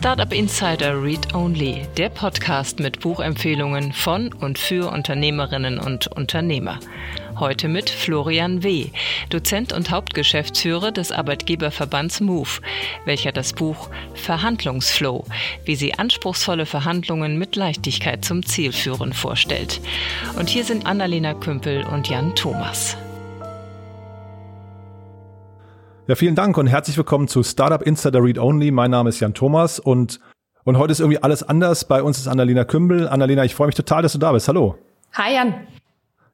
Startup Insider Read Only, der Podcast mit Buchempfehlungen von und für Unternehmerinnen und Unternehmer. Heute mit Florian W., Dozent und Hauptgeschäftsführer des Arbeitgeberverbands MOVE, welcher das Buch Verhandlungsflow, wie sie anspruchsvolle Verhandlungen mit Leichtigkeit zum Ziel führen, vorstellt. Und hier sind Annalena Kümpel und Jan Thomas. Ja, vielen Dank und herzlich willkommen zu Startup Insider Read Only. Mein Name ist Jan Thomas und, und heute ist irgendwie alles anders. Bei uns ist Annalena Kümbel. Annalena, ich freue mich total, dass du da bist. Hallo. Hi Jan.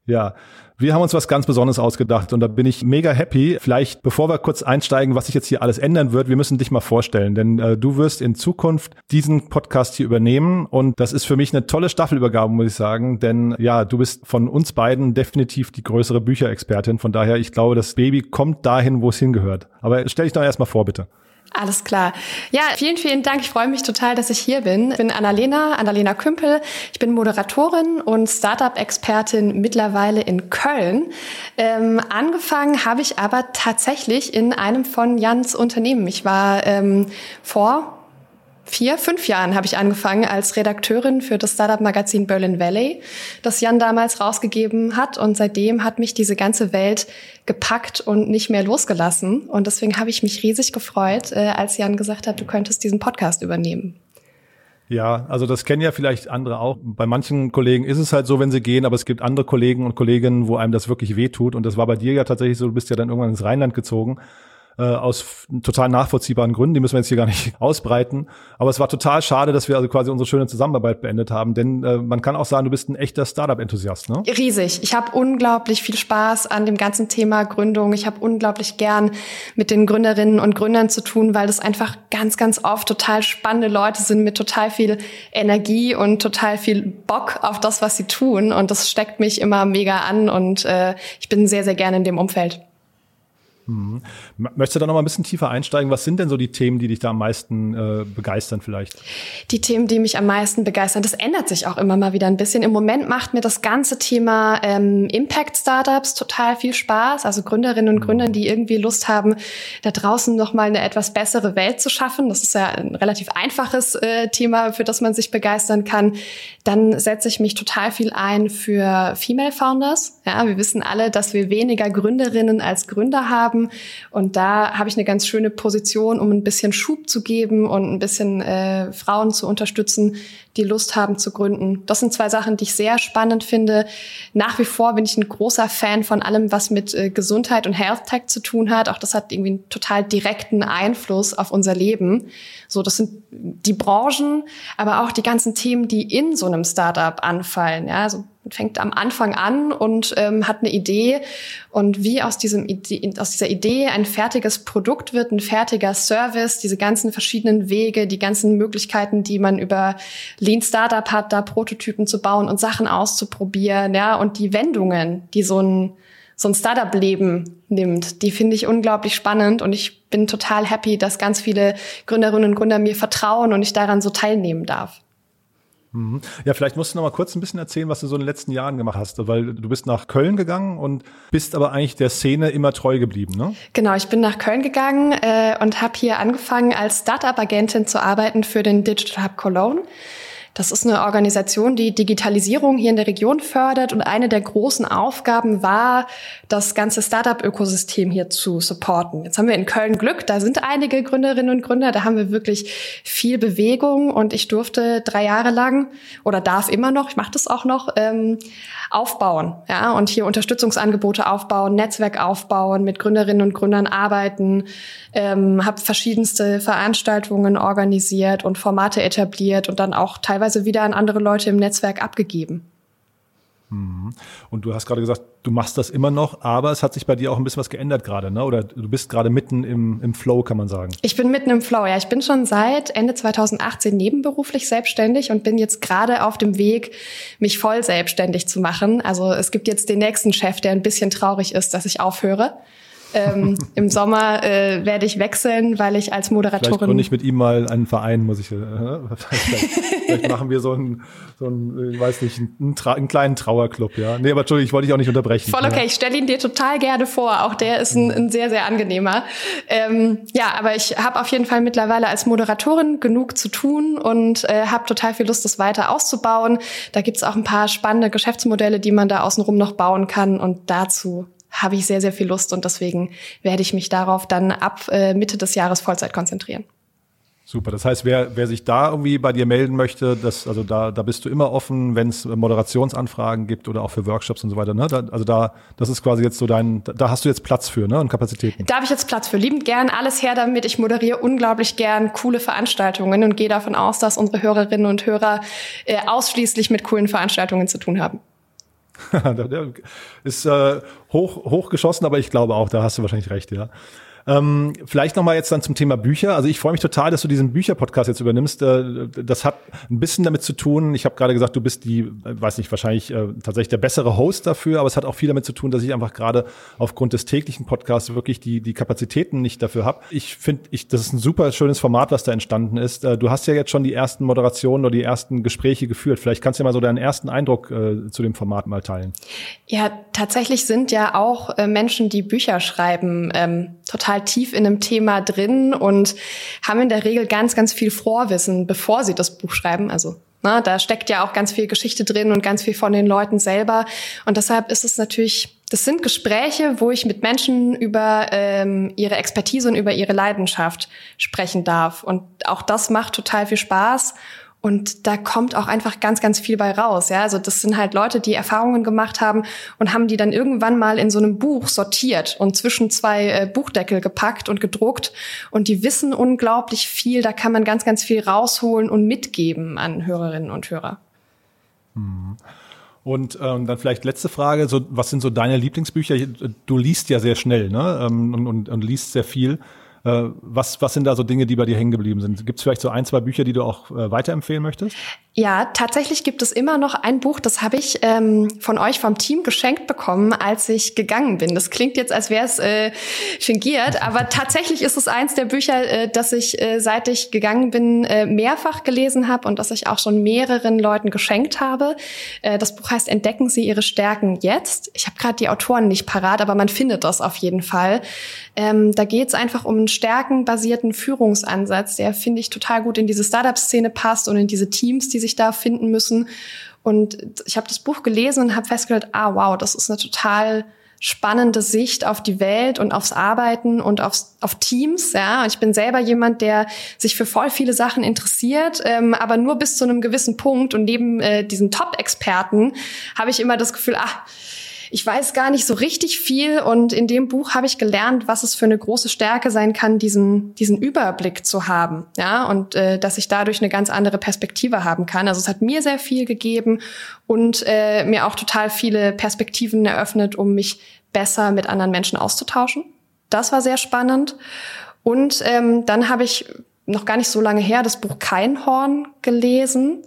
Ja, wir haben uns was ganz Besonderes ausgedacht und da bin ich mega happy. Vielleicht, bevor wir kurz einsteigen, was sich jetzt hier alles ändern wird, wir müssen dich mal vorstellen, denn äh, du wirst in Zukunft diesen Podcast hier übernehmen und das ist für mich eine tolle Staffelübergabe, muss ich sagen, denn ja, du bist von uns beiden definitiv die größere Bücherexpertin. Von daher, ich glaube, das Baby kommt dahin, wo es hingehört. Aber stell dich doch erstmal vor, bitte. Alles klar. Ja, vielen, vielen Dank. Ich freue mich total, dass ich hier bin. Ich bin Annalena, Annalena Kümpel. Ich bin Moderatorin und Startup-Expertin mittlerweile in Köln. Ähm, angefangen habe ich aber tatsächlich in einem von Jans Unternehmen. Ich war ähm, vor vier, fünf Jahren habe ich angefangen als Redakteurin für das Startup-Magazin Berlin Valley, das Jan damals rausgegeben hat. Und seitdem hat mich diese ganze Welt gepackt und nicht mehr losgelassen. Und deswegen habe ich mich riesig gefreut, äh, als Jan gesagt hat, du könntest diesen Podcast übernehmen. Ja, also das kennen ja vielleicht andere auch. Bei manchen Kollegen ist es halt so, wenn sie gehen, aber es gibt andere Kollegen und Kolleginnen, wo einem das wirklich wehtut. Und das war bei dir ja tatsächlich so, du bist ja dann irgendwann ins Rheinland gezogen äh, aus total nachvollziehbaren Gründen, die müssen wir jetzt hier gar nicht ausbreiten. Aber es war total schade, dass wir also quasi unsere schöne Zusammenarbeit beendet haben, denn äh, man kann auch sagen, du bist ein echter Startup-Enthusiast, ne? Riesig. Ich habe unglaublich viel Spaß an dem ganzen Thema Gründung. Ich habe unglaublich gern mit den Gründerinnen und Gründern zu tun, weil das einfach ganz, ganz oft total spannende Leute sind mit total viel Energie und total viel Bock auf das, was sie tun. Und das steckt mich immer mega an und äh, ich bin sehr, sehr gerne in dem Umfeld. Mhm. Möchtest du da noch mal ein bisschen tiefer einsteigen? Was sind denn so die Themen, die dich da am meisten äh, begeistern vielleicht? Die Themen, die mich am meisten begeistern, das ändert sich auch immer mal wieder ein bisschen. Im Moment macht mir das ganze Thema ähm, Impact Startups total viel Spaß. Also Gründerinnen und mhm. Gründer, die irgendwie Lust haben, da draußen noch mal eine etwas bessere Welt zu schaffen. Das ist ja ein relativ einfaches äh, Thema, für das man sich begeistern kann. Dann setze ich mich total viel ein für Female Founders. Ja, wir wissen alle, dass wir weniger Gründerinnen als Gründer haben haben. Und da habe ich eine ganz schöne Position, um ein bisschen Schub zu geben und ein bisschen äh, Frauen zu unterstützen, die Lust haben zu gründen. Das sind zwei Sachen, die ich sehr spannend finde. Nach wie vor bin ich ein großer Fan von allem, was mit äh, Gesundheit und Health Tech zu tun hat. Auch das hat irgendwie einen total direkten Einfluss auf unser Leben. So, das sind die Branchen, aber auch die ganzen Themen, die in so einem Startup anfallen. Ja, also fängt am Anfang an und ähm, hat eine Idee und wie aus diesem Idee, aus dieser Idee ein fertiges Produkt wird, ein fertiger Service, diese ganzen verschiedenen Wege, die ganzen Möglichkeiten, die man über Lean Startup hat, da Prototypen zu bauen und Sachen auszuprobieren, ja, und die Wendungen, die so ein so ein Startup-Leben nimmt, die finde ich unglaublich spannend und ich bin total happy, dass ganz viele Gründerinnen und Gründer mir vertrauen und ich daran so teilnehmen darf. Mhm. Ja, vielleicht musst du noch mal kurz ein bisschen erzählen, was du so in den letzten Jahren gemacht hast, weil du bist nach Köln gegangen und bist aber eigentlich der Szene immer treu geblieben, ne? Genau, ich bin nach Köln gegangen äh, und habe hier angefangen als Startup-Agentin zu arbeiten für den Digital Hub Cologne. Das ist eine Organisation, die Digitalisierung hier in der Region fördert. Und eine der großen Aufgaben war, das ganze Startup-Ökosystem hier zu supporten. Jetzt haben wir in Köln Glück, da sind einige Gründerinnen und Gründer, da haben wir wirklich viel Bewegung. Und ich durfte drei Jahre lang oder darf immer noch, ich mache das auch noch, ähm, aufbauen, ja, und hier Unterstützungsangebote aufbauen, Netzwerk aufbauen, mit Gründerinnen und Gründern arbeiten, ähm, habe verschiedenste Veranstaltungen organisiert und Formate etabliert und dann auch teilweise wieder an andere Leute im Netzwerk abgegeben. Mhm. Und du hast gerade gesagt, du machst das immer noch, aber es hat sich bei dir auch ein bisschen was geändert gerade, ne? Oder du bist gerade mitten im, im Flow, kann man sagen. Ich bin mitten im Flow, ja. Ich bin schon seit Ende 2018 nebenberuflich selbstständig und bin jetzt gerade auf dem Weg, mich voll selbstständig zu machen. Also es gibt jetzt den nächsten Chef, der ein bisschen traurig ist, dass ich aufhöre. Ähm, Im Sommer äh, werde ich wechseln, weil ich als Moderatorin. Vielleicht gründe ich mit ihm mal einen Verein, muss ich. Äh, vielleicht, vielleicht machen wir so einen, so einen, ich weiß nicht, einen, einen, kleinen Trauerclub, ja. Nee, aber Entschuldigung, ich wollte dich auch nicht unterbrechen. Voll okay, ja. ich stelle ihn dir total gerne vor. Auch der ist ein, ein sehr, sehr angenehmer. Ähm, ja, aber ich habe auf jeden Fall mittlerweile als Moderatorin genug zu tun und äh, habe total viel Lust, das weiter auszubauen. Da gibt's auch ein paar spannende Geschäftsmodelle, die man da außenrum noch bauen kann. Und dazu habe ich sehr, sehr viel Lust und deswegen werde ich mich darauf dann ab äh, Mitte des Jahres Vollzeit konzentrieren. Super. Das heißt, wer, wer sich da irgendwie bei dir melden möchte, das, also da, da bist du immer offen, wenn es Moderationsanfragen gibt oder auch für Workshops und so weiter. Ne? Da, also da, das ist quasi jetzt so dein, da hast du jetzt Platz für, ne? Und Kapazitäten. Da habe ich jetzt Platz für. Liebend gern alles her damit. Ich moderiere unglaublich gern coole Veranstaltungen und gehe davon aus, dass unsere Hörerinnen und Hörer äh, ausschließlich mit coolen Veranstaltungen zu tun haben. ist äh, hoch, hochgeschossen, aber ich glaube auch, da hast du wahrscheinlich recht, ja. Ähm, vielleicht nochmal jetzt dann zum Thema Bücher. Also ich freue mich total, dass du diesen Bücherpodcast jetzt übernimmst. Äh, das hat ein bisschen damit zu tun. Ich habe gerade gesagt, du bist die, äh, weiß nicht, wahrscheinlich äh, tatsächlich der bessere Host dafür, aber es hat auch viel damit zu tun, dass ich einfach gerade aufgrund des täglichen Podcasts wirklich die, die Kapazitäten nicht dafür habe. Ich finde, ich, das ist ein super schönes Format, was da entstanden ist. Äh, du hast ja jetzt schon die ersten Moderationen oder die ersten Gespräche geführt. Vielleicht kannst du ja mal so deinen ersten Eindruck äh, zu dem Format mal teilen. Ja, tatsächlich sind ja auch äh, Menschen, die Bücher schreiben, ähm, total tief in einem Thema drin und haben in der Regel ganz, ganz viel Vorwissen, bevor sie das Buch schreiben. Also na, da steckt ja auch ganz viel Geschichte drin und ganz viel von den Leuten selber. Und deshalb ist es natürlich, das sind Gespräche, wo ich mit Menschen über ähm, ihre Expertise und über ihre Leidenschaft sprechen darf. Und auch das macht total viel Spaß. Und da kommt auch einfach ganz, ganz viel bei raus. Ja, also das sind halt Leute, die Erfahrungen gemacht haben und haben die dann irgendwann mal in so einem Buch sortiert und zwischen zwei äh, Buchdeckel gepackt und gedruckt. Und die wissen unglaublich viel. Da kann man ganz, ganz viel rausholen und mitgeben an Hörerinnen und Hörer. Hm. Und ähm, dann vielleicht letzte Frage: so, Was sind so deine Lieblingsbücher? Du liest ja sehr schnell, ne? Ähm, und, und, und liest sehr viel. Äh, was, was sind da so Dinge, die bei dir hängen geblieben sind? Gibt es vielleicht so ein, zwei Bücher, die du auch äh, weiterempfehlen möchtest? Ja, tatsächlich gibt es immer noch ein Buch, das habe ich ähm, von euch vom Team geschenkt bekommen, als ich gegangen bin. Das klingt jetzt, als wäre es äh, fingiert, aber tatsächlich ist es eins der Bücher, äh, das ich, äh, seit ich gegangen bin, äh, mehrfach gelesen habe und das ich auch schon mehreren Leuten geschenkt habe. Äh, das Buch heißt Entdecken Sie Ihre Stärken jetzt. Ich habe gerade die Autoren nicht parat, aber man findet das auf jeden Fall. Ähm, da geht es einfach um einen stärkenbasierten Führungsansatz, der, finde ich, total gut in diese Startup-Szene passt und in diese Teams, die sich da finden müssen. Und ich habe das Buch gelesen und habe festgestellt, ah wow, das ist eine total spannende Sicht auf die Welt und aufs Arbeiten und aufs, auf Teams. Ja, ich bin selber jemand, der sich für voll viele Sachen interessiert, ähm, aber nur bis zu einem gewissen Punkt. Und neben äh, diesen Top-Experten habe ich immer das Gefühl, ah, ich weiß gar nicht so richtig viel und in dem Buch habe ich gelernt, was es für eine große Stärke sein kann, diesen, diesen Überblick zu haben, ja, und äh, dass ich dadurch eine ganz andere Perspektive haben kann. Also es hat mir sehr viel gegeben und äh, mir auch total viele Perspektiven eröffnet, um mich besser mit anderen Menschen auszutauschen. Das war sehr spannend. Und ähm, dann habe ich noch gar nicht so lange her das Buch Keinhorn gelesen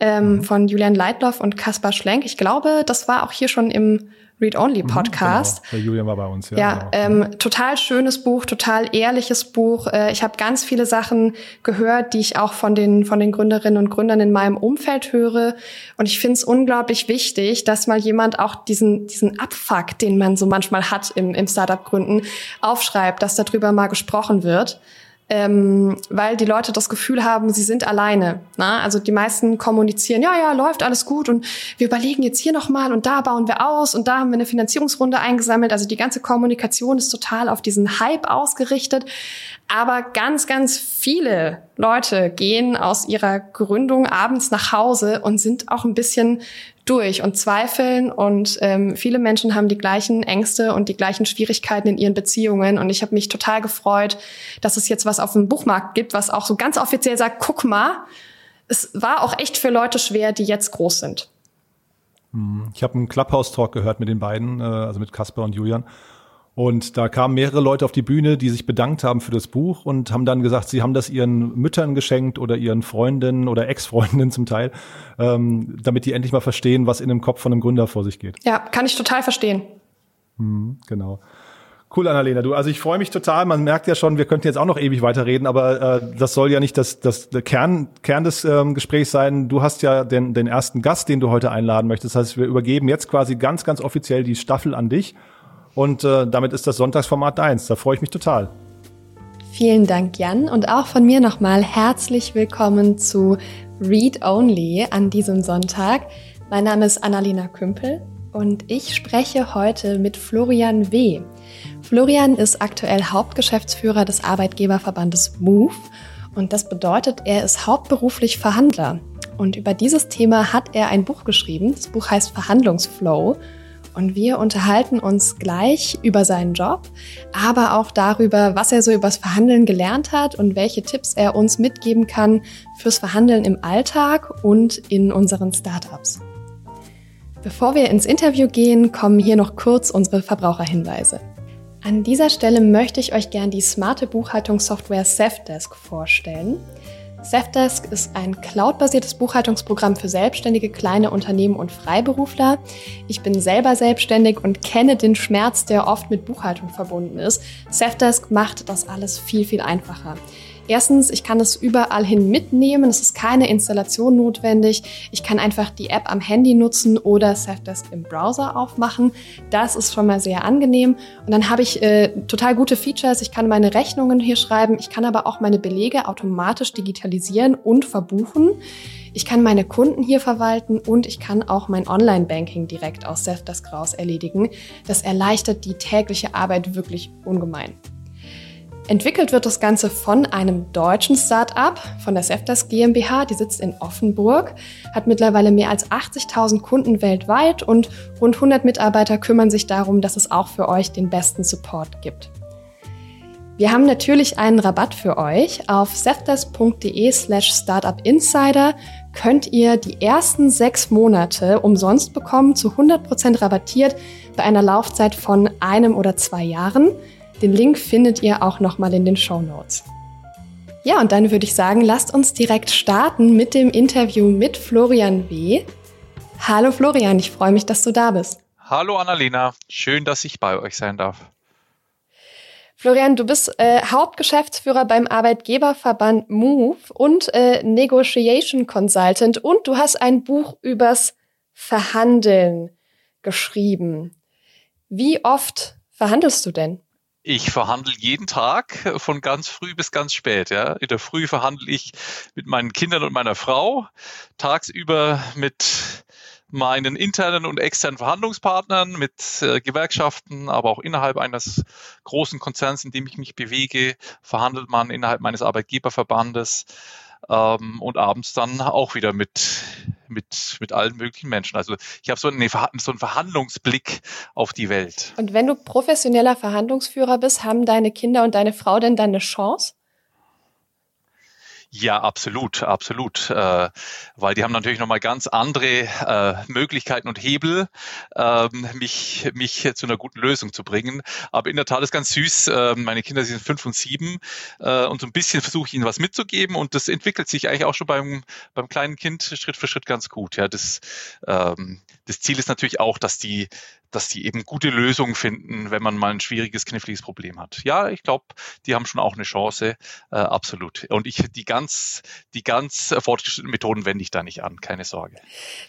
ähm, mhm. von Julian Leitloff und Kaspar Schlenk. Ich glaube, das war auch hier schon im Read-Only-Podcast. Mhm, genau. Der Julian war bei uns, ja. Ja, genau. ähm, total schönes Buch, total ehrliches Buch. Äh, ich habe ganz viele Sachen gehört, die ich auch von den, von den Gründerinnen und Gründern in meinem Umfeld höre. Und ich finde es unglaublich wichtig, dass mal jemand auch diesen, diesen Abfuck, den man so manchmal hat im, im Startup-Gründen, aufschreibt, dass darüber mal gesprochen wird ähm, weil die Leute das Gefühl haben, sie sind alleine. Na? Also die meisten kommunizieren, ja, ja, läuft alles gut und wir überlegen jetzt hier nochmal und da bauen wir aus und da haben wir eine Finanzierungsrunde eingesammelt. Also die ganze Kommunikation ist total auf diesen Hype ausgerichtet. Aber ganz, ganz viele Leute gehen aus ihrer Gründung abends nach Hause und sind auch ein bisschen durch und zweifeln und ähm, viele Menschen haben die gleichen Ängste und die gleichen Schwierigkeiten in ihren Beziehungen und ich habe mich total gefreut, dass es jetzt was auf dem Buchmarkt gibt, was auch so ganz offiziell sagt, guck mal, es war auch echt für Leute schwer, die jetzt groß sind. Hm, ich habe einen Clubhouse-Talk gehört mit den beiden, äh, also mit Kasper und Julian. Und da kamen mehrere Leute auf die Bühne, die sich bedankt haben für das Buch und haben dann gesagt, sie haben das ihren Müttern geschenkt oder ihren Freundinnen oder Ex-Freundinnen zum Teil, ähm, damit die endlich mal verstehen, was in dem Kopf von einem Gründer vor sich geht. Ja, kann ich total verstehen. Mhm, genau. Cool, Annalena. Du, also ich freue mich total. Man merkt ja schon, wir könnten jetzt auch noch ewig weiterreden, aber äh, das soll ja nicht das, das der Kern, Kern des ähm, Gesprächs sein. Du hast ja den, den ersten Gast, den du heute einladen möchtest. Das heißt, wir übergeben jetzt quasi ganz, ganz offiziell die Staffel an dich. Und äh, damit ist das Sonntagsformat deins. Da freue ich mich total. Vielen Dank, Jan. Und auch von mir nochmal herzlich willkommen zu Read Only an diesem Sonntag. Mein Name ist Annalena Kümpel und ich spreche heute mit Florian W. Florian ist aktuell Hauptgeschäftsführer des Arbeitgeberverbandes MOVE und das bedeutet, er ist hauptberuflich Verhandler. Und über dieses Thema hat er ein Buch geschrieben. Das Buch heißt Verhandlungsflow. Und wir unterhalten uns gleich über seinen Job, aber auch darüber, was er so übers Verhandeln gelernt hat und welche Tipps er uns mitgeben kann fürs Verhandeln im Alltag und in unseren Startups. Bevor wir ins Interview gehen, kommen hier noch kurz unsere Verbraucherhinweise. An dieser Stelle möchte ich euch gern die smarte Buchhaltungssoftware Safdesk vorstellen. Safdesk ist ein cloudbasiertes Buchhaltungsprogramm für selbstständige kleine Unternehmen und Freiberufler. Ich bin selber selbstständig und kenne den Schmerz, der oft mit Buchhaltung verbunden ist. Safdesk macht das alles viel, viel einfacher. Erstens, ich kann es überall hin mitnehmen. Es ist keine Installation notwendig. Ich kann einfach die App am Handy nutzen oder Safdesk im Browser aufmachen. Das ist schon mal sehr angenehm. Und dann habe ich äh, total gute Features. Ich kann meine Rechnungen hier schreiben. Ich kann aber auch meine Belege automatisch digitalisieren und verbuchen. Ich kann meine Kunden hier verwalten und ich kann auch mein Online-Banking direkt aus Safdesk raus erledigen. Das erleichtert die tägliche Arbeit wirklich ungemein. Entwickelt wird das Ganze von einem deutschen Start-up, von der Seftas GmbH, die sitzt in Offenburg, hat mittlerweile mehr als 80.000 Kunden weltweit und rund 100 Mitarbeiter kümmern sich darum, dass es auch für euch den besten Support gibt. Wir haben natürlich einen Rabatt für euch. Auf seftas.de slash startupinsider könnt ihr die ersten sechs Monate umsonst bekommen, zu 100% rabattiert bei einer Laufzeit von einem oder zwei Jahren. Den Link findet ihr auch nochmal in den Show Notes. Ja, und dann würde ich sagen, lasst uns direkt starten mit dem Interview mit Florian W. Hallo Florian, ich freue mich, dass du da bist. Hallo Annalena, schön, dass ich bei euch sein darf. Florian, du bist äh, Hauptgeschäftsführer beim Arbeitgeberverband MOVE und äh, Negotiation Consultant und du hast ein Buch übers Verhandeln geschrieben. Wie oft verhandelst du denn? Ich verhandle jeden Tag äh, von ganz früh bis ganz spät. Ja. In der Früh verhandle ich mit meinen Kindern und meiner Frau, tagsüber mit meinen internen und externen Verhandlungspartnern, mit äh, Gewerkschaften, aber auch innerhalb eines großen Konzerns, in dem ich mich bewege, verhandelt man innerhalb meines Arbeitgeberverbandes ähm, und abends dann auch wieder mit, mit, mit allen möglichen Menschen. Also ich habe so, so einen Verhandlungsblick auf die Welt. Und wenn du professioneller Verhandlungsführer bist, haben deine Kinder und deine Frau denn dann eine Chance? Ja, absolut, absolut. Äh, weil die haben natürlich nochmal ganz andere äh, Möglichkeiten und Hebel, ähm, mich, mich zu einer guten Lösung zu bringen. Aber in der Tat ist ganz süß. Äh, meine Kinder sind fünf und sieben äh, und so ein bisschen versuche ich ihnen was mitzugeben und das entwickelt sich eigentlich auch schon beim, beim kleinen Kind Schritt für Schritt ganz gut. Ja, das, ähm, das Ziel ist natürlich auch, dass die dass die eben gute Lösungen finden, wenn man mal ein schwieriges, kniffliges Problem hat. Ja, ich glaube, die haben schon auch eine Chance, äh, absolut. Und ich die ganz, die ganz fortgeschrittenen Methoden wende ich da nicht an, keine Sorge.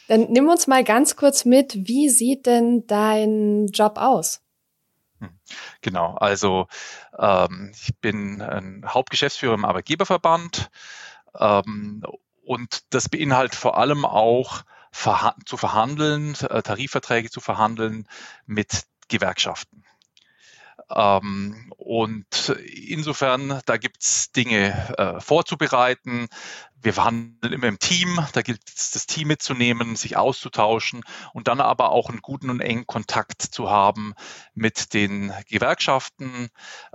Dann nimm uns mal ganz kurz mit, wie sieht denn dein Job aus? Hm, genau, also ähm, ich bin ein Hauptgeschäftsführer im Arbeitgeberverband ähm, und das beinhaltet vor allem auch verha zu verhandeln, äh, Tarifverträge zu verhandeln mit Gewerkschaften. Ähm, und insofern, da gibt's Dinge äh, vorzubereiten, wir verhandeln immer im Team, da gilt es, das Team mitzunehmen, sich auszutauschen und dann aber auch einen guten und engen Kontakt zu haben mit den Gewerkschaften,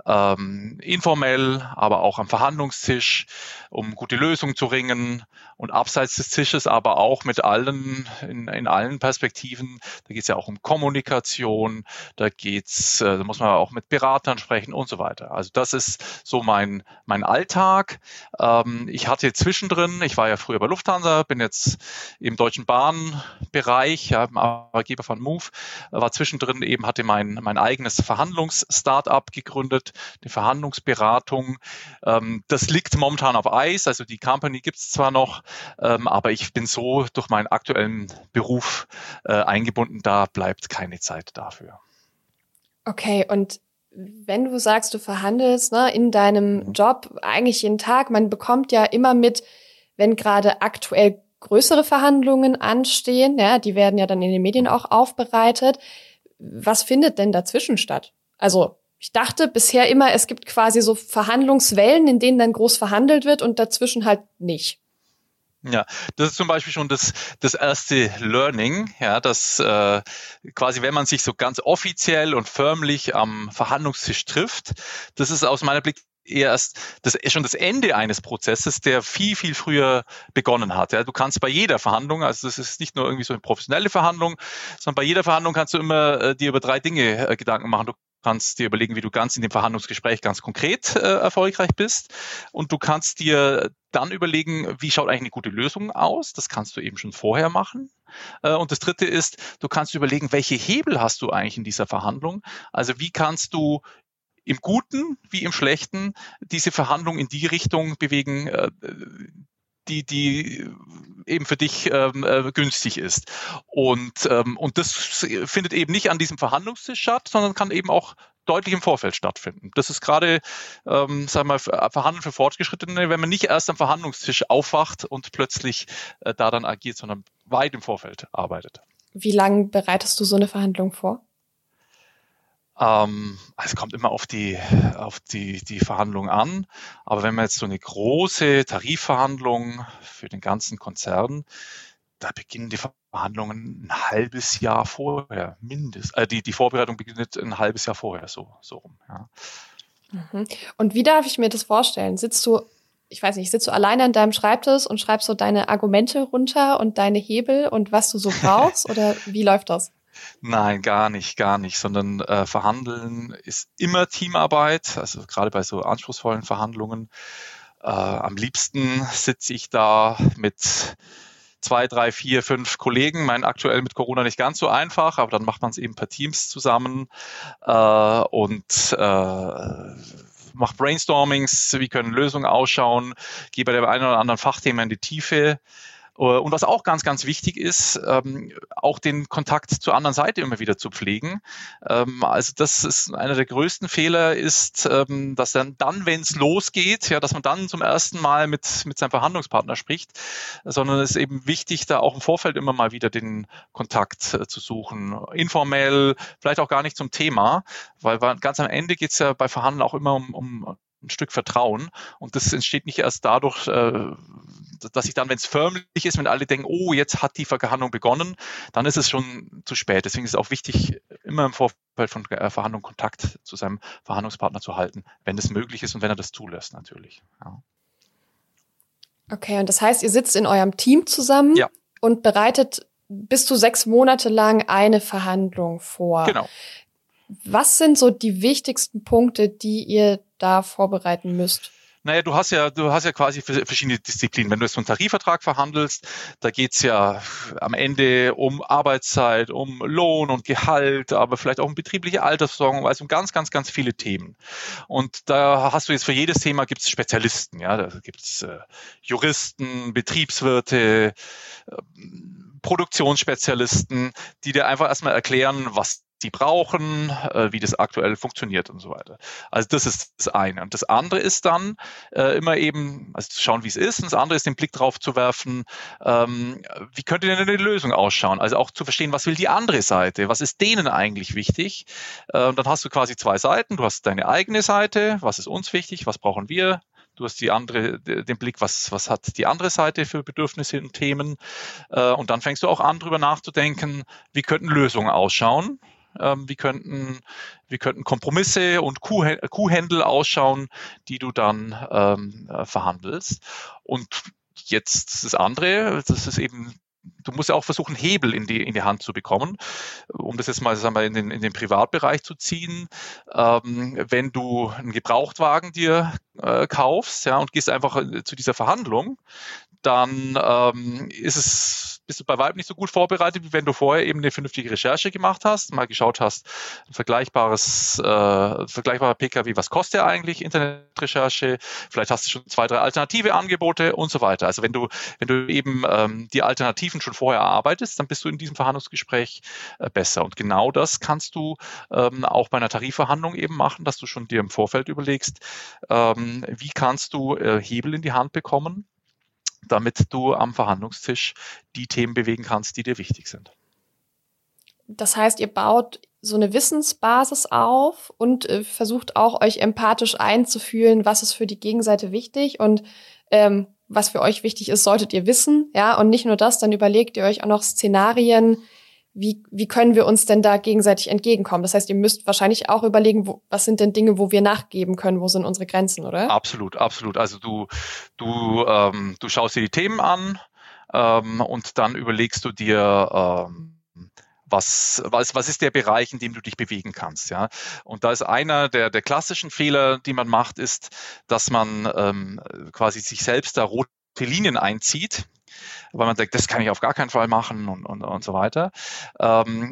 ähm, informell, aber auch am Verhandlungstisch, um gute Lösungen zu ringen und abseits des Tisches aber auch mit allen, in, in allen Perspektiven. Da geht es ja auch um Kommunikation, da geht's, äh, da muss man auch mit Beratern sprechen und so weiter. Also das ist so mein, mein Alltag. Ähm, ich hatte zwischendrin zwischendrin, ich war ja früher bei Lufthansa, bin jetzt im Deutschen Bahnbereich, ja, im Arbeitgeber von Move, war zwischendrin eben, hatte mein, mein eigenes Verhandlungs-Startup gegründet, die Verhandlungsberatung. Ähm, das liegt momentan auf Eis, also die Company gibt es zwar noch, ähm, aber ich bin so durch meinen aktuellen Beruf äh, eingebunden, da bleibt keine Zeit dafür. Okay, und wenn du sagst, du verhandelst ne, in deinem mhm. Job eigentlich jeden Tag, man bekommt ja immer mit, wenn gerade aktuell größere Verhandlungen anstehen, ja, die werden ja dann in den Medien auch aufbereitet. Was findet denn dazwischen statt? Also ich dachte bisher immer, es gibt quasi so Verhandlungswellen, in denen dann groß verhandelt wird und dazwischen halt nicht. Ja, das ist zum Beispiel schon das, das erste Learning, ja, dass äh, quasi, wenn man sich so ganz offiziell und förmlich am Verhandlungstisch trifft, das ist aus meiner Blick erst das ist schon das Ende eines Prozesses, der viel, viel früher begonnen hat. Ja, du kannst bei jeder Verhandlung, also das ist nicht nur irgendwie so eine professionelle Verhandlung, sondern bei jeder Verhandlung kannst du immer äh, dir über drei Dinge äh, Gedanken machen. Du kannst dir überlegen, wie du ganz in dem Verhandlungsgespräch ganz konkret äh, erfolgreich bist. Und du kannst dir dann überlegen, wie schaut eigentlich eine gute Lösung aus. Das kannst du eben schon vorher machen. Äh, und das dritte ist, du kannst überlegen, welche Hebel hast du eigentlich in dieser Verhandlung? Also wie kannst du im Guten wie im Schlechten diese Verhandlung in die Richtung bewegen, äh, die, die eben für dich ähm, äh, günstig ist. Und, ähm, und das findet eben nicht an diesem Verhandlungstisch statt, sondern kann eben auch deutlich im Vorfeld stattfinden. Das ist gerade, ähm, sagen wir, Verhandeln für Fortgeschrittene, wenn man nicht erst am Verhandlungstisch aufwacht und plötzlich äh, da dann agiert, sondern weit im Vorfeld arbeitet. Wie lange bereitest du so eine Verhandlung vor? Ähm, es kommt immer auf die, auf die, die Verhandlung an. Aber wenn man jetzt so eine große Tarifverhandlung für den ganzen Konzern, da beginnen die Verhandlungen ein halbes Jahr vorher, mindestens. Äh, die, die Vorbereitung beginnt ein halbes Jahr vorher, so, so rum. Ja. Mhm. Und wie darf ich mir das vorstellen? Sitzt du, ich weiß nicht, sitzt du alleine an deinem Schreibtisch und schreibst so deine Argumente runter und deine Hebel und was du so brauchst? oder wie läuft das? Nein, gar nicht, gar nicht, sondern äh, Verhandeln ist immer Teamarbeit, also gerade bei so anspruchsvollen Verhandlungen. Äh, am liebsten sitze ich da mit zwei, drei, vier, fünf Kollegen. Mein aktuell mit Corona nicht ganz so einfach, aber dann macht man es eben per Teams zusammen äh, und äh, macht Brainstormings, wie können Lösungen ausschauen, gehe bei der einen oder anderen Fachthema in die Tiefe. Äh, und was auch ganz, ganz wichtig ist, ähm, auch den Kontakt zur anderen Seite immer wieder zu pflegen. Ähm, also das ist einer der größten Fehler, ist, ähm, dass dann, dann wenn es losgeht, ja, dass man dann zum ersten Mal mit, mit seinem Verhandlungspartner spricht, sondern es ist eben wichtig, da auch im Vorfeld immer mal wieder den Kontakt äh, zu suchen. Informell, vielleicht auch gar nicht zum Thema, weil ganz am Ende geht es ja bei Verhandeln auch immer um, um ein Stück Vertrauen. Und das entsteht nicht erst dadurch, äh, dass ich dann, wenn es förmlich ist, wenn alle denken, oh, jetzt hat die Verhandlung begonnen, dann ist es schon zu spät. Deswegen ist es auch wichtig, immer im Vorfeld von äh, Verhandlungen Kontakt zu seinem Verhandlungspartner zu halten, wenn es möglich ist und wenn er das zulässt, natürlich. Ja. Okay, und das heißt, ihr sitzt in eurem Team zusammen ja. und bereitet bis zu sechs Monate lang eine Verhandlung vor. Genau. Was sind so die wichtigsten Punkte, die ihr da vorbereiten müsst? Naja, du hast ja, du hast ja quasi verschiedene Disziplinen. Wenn du jetzt so einen Tarifvertrag verhandelst, da geht's ja am Ende um Arbeitszeit, um Lohn und Gehalt, aber vielleicht auch um betriebliche Altersversorgung, also um ganz, ganz, ganz viele Themen. Und da hast du jetzt für jedes Thema gibt's Spezialisten, ja, da gibt's äh, Juristen, Betriebswirte, äh, Produktionsspezialisten, die dir einfach erstmal erklären, was die brauchen, äh, wie das aktuell funktioniert und so weiter. Also das ist das eine. Und das andere ist dann äh, immer eben, also zu schauen, wie es ist. Und das andere ist, den Blick drauf zu werfen, ähm, wie könnte denn eine Lösung ausschauen? Also auch zu verstehen, was will die andere Seite? Was ist denen eigentlich wichtig? Äh, und dann hast du quasi zwei Seiten. Du hast deine eigene Seite. Was ist uns wichtig? Was brauchen wir? Du hast die andere, den Blick, was, was hat die andere Seite für Bedürfnisse und Themen. Äh, und dann fängst du auch an, darüber nachzudenken, wie könnten Lösungen ausschauen wie, könnten, wie könnten Kompromisse und Kuhhändel ausschauen, die du dann ähm, äh, verhandelst. Und jetzt das andere, das ist eben du musst ja auch versuchen, Hebel in die, in die Hand zu bekommen, um das jetzt mal sagen wir, in, den, in den Privatbereich zu ziehen. Ähm, wenn du einen Gebrauchtwagen dir äh, kaufst ja, und gehst einfach äh, zu dieser Verhandlung, dann ähm, ist es bist du bei Weitem nicht so gut vorbereitet, wie wenn du vorher eben eine vernünftige Recherche gemacht hast, mal geschaut hast, ein vergleichbares, äh, vergleichbarer PKW, was kostet er eigentlich, Internetrecherche, vielleicht hast du schon zwei, drei alternative Angebote und so weiter. Also wenn du, wenn du eben ähm, die Alternativen schon vorher erarbeitest, dann bist du in diesem Verhandlungsgespräch äh, besser. Und genau das kannst du ähm, auch bei einer Tarifverhandlung eben machen, dass du schon dir im Vorfeld überlegst, ähm, wie kannst du äh, Hebel in die Hand bekommen, damit du am Verhandlungstisch die Themen bewegen kannst, die dir wichtig sind. Das heißt, ihr baut so eine Wissensbasis auf und äh, versucht auch euch empathisch einzufühlen, was ist für die Gegenseite wichtig und ähm, was für euch wichtig ist, solltet ihr wissen, ja, und nicht nur das, dann überlegt ihr euch auch noch Szenarien, wie, wie können wir uns denn da gegenseitig entgegenkommen? Das heißt, ihr müsst wahrscheinlich auch überlegen, wo, was sind denn Dinge, wo wir nachgeben können, wo sind unsere Grenzen, oder? Absolut, absolut. Also du, du, ähm, du schaust dir die Themen an ähm, und dann überlegst du dir, ähm, was, was, was ist der Bereich, in dem du dich bewegen kannst, ja? Und da ist einer der, der klassischen Fehler, die man macht, ist, dass man ähm, quasi sich selbst da rote Linien einzieht weil man denkt, das kann ich auf gar keinen Fall machen und, und, und so weiter. Ähm,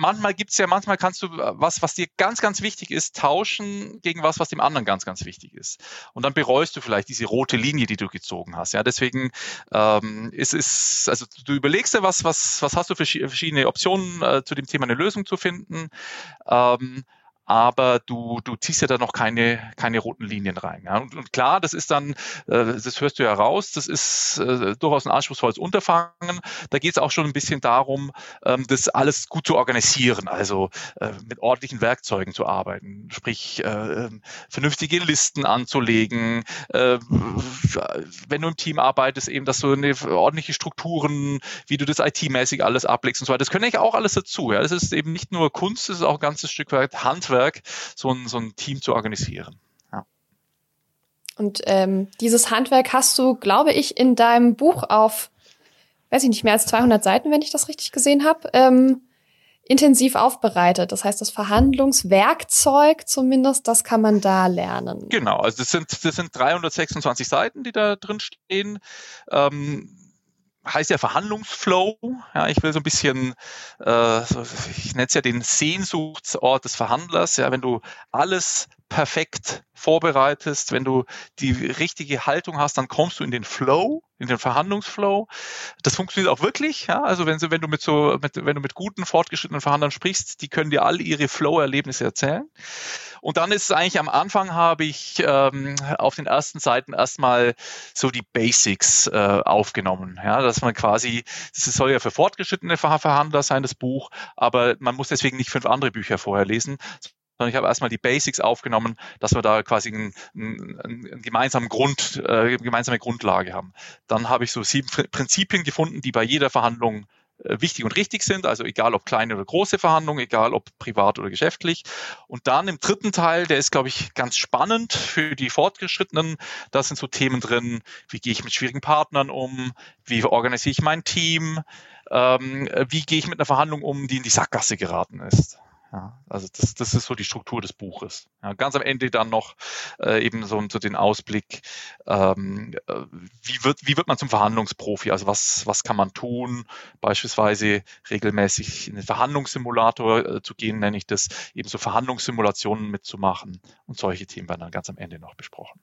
manchmal gibt's ja, manchmal kannst du was, was dir ganz, ganz wichtig ist, tauschen gegen was, was dem anderen ganz, ganz wichtig ist. Und dann bereust du vielleicht diese rote Linie, die du gezogen hast. Ja, deswegen ähm, ist es, also du überlegst dir was, was, was hast du für verschiedene Optionen, äh, zu dem Thema eine Lösung zu finden. Ähm, aber du, du ziehst ja da noch keine, keine roten Linien rein. Ja. Und, und, klar, das ist dann, äh, das hörst du ja raus, das ist äh, durchaus ein anspruchsvolles Unterfangen. Da geht es auch schon ein bisschen darum, ähm, das alles gut zu organisieren, also äh, mit ordentlichen Werkzeugen zu arbeiten, sprich äh, vernünftige Listen anzulegen, äh, wenn du im Team arbeitest, eben, dass du eine ordentliche Strukturen, wie du das IT-mäßig alles ablegst und so weiter. Das können eigentlich auch alles dazu. Ja. Das ist eben nicht nur Kunst, das ist auch ein ganzes Stück weit Handwerk Netzwerk, so ein, so ein Team zu organisieren. Ja. Und ähm, dieses Handwerk hast du, glaube ich, in deinem Buch auf, weiß ich nicht, mehr als 200 Seiten, wenn ich das richtig gesehen habe, ähm, intensiv aufbereitet. Das heißt, das Verhandlungswerkzeug zumindest, das kann man da lernen. Genau, also das sind, das sind 326 Seiten, die da drin stehen. Ähm, heißt ja Verhandlungsflow. Ja, ich will so ein bisschen, äh, ich nenne es ja den Sehnsuchtsort des Verhandlers. Ja, wenn du alles perfekt vorbereitest, wenn du die richtige Haltung hast, dann kommst du in den Flow, in den Verhandlungsflow. Das funktioniert auch wirklich. Ja? Also wenn, wenn du mit so, mit, wenn du mit guten fortgeschrittenen Verhandlern sprichst, die können dir alle ihre Flow-Erlebnisse erzählen. Und dann ist es eigentlich am Anfang habe ich ähm, auf den ersten Seiten erstmal so die Basics äh, aufgenommen. Ja, dass man quasi, das soll ja für fortgeschrittene Verhandler sein, das Buch, aber man muss deswegen nicht fünf andere Bücher vorher lesen, sondern ich habe erstmal die Basics aufgenommen, dass wir da quasi einen, einen, einen gemeinsamen Grund, äh, gemeinsame Grundlage haben. Dann habe ich so sieben Prinzipien gefunden, die bei jeder Verhandlung äh, wichtig und richtig sind, also egal ob kleine oder große Verhandlungen, egal ob privat oder geschäftlich. Und dann im dritten Teil, der ist, glaube ich, ganz spannend für die Fortgeschrittenen. Da sind so Themen drin, wie gehe ich mit schwierigen Partnern um, wie organisiere ich mein Team, ähm, wie gehe ich mit einer Verhandlung um, die in die Sackgasse geraten ist. Ja, also das, das ist so die Struktur des Buches. Ja, ganz am Ende dann noch äh, eben so, so den Ausblick, ähm, äh, wie, wird, wie wird man zum Verhandlungsprofi? Also was, was kann man tun? Beispielsweise regelmäßig in den Verhandlungssimulator äh, zu gehen, nenne ich das, eben so Verhandlungssimulationen mitzumachen und solche Themen werden dann ganz am Ende noch besprochen.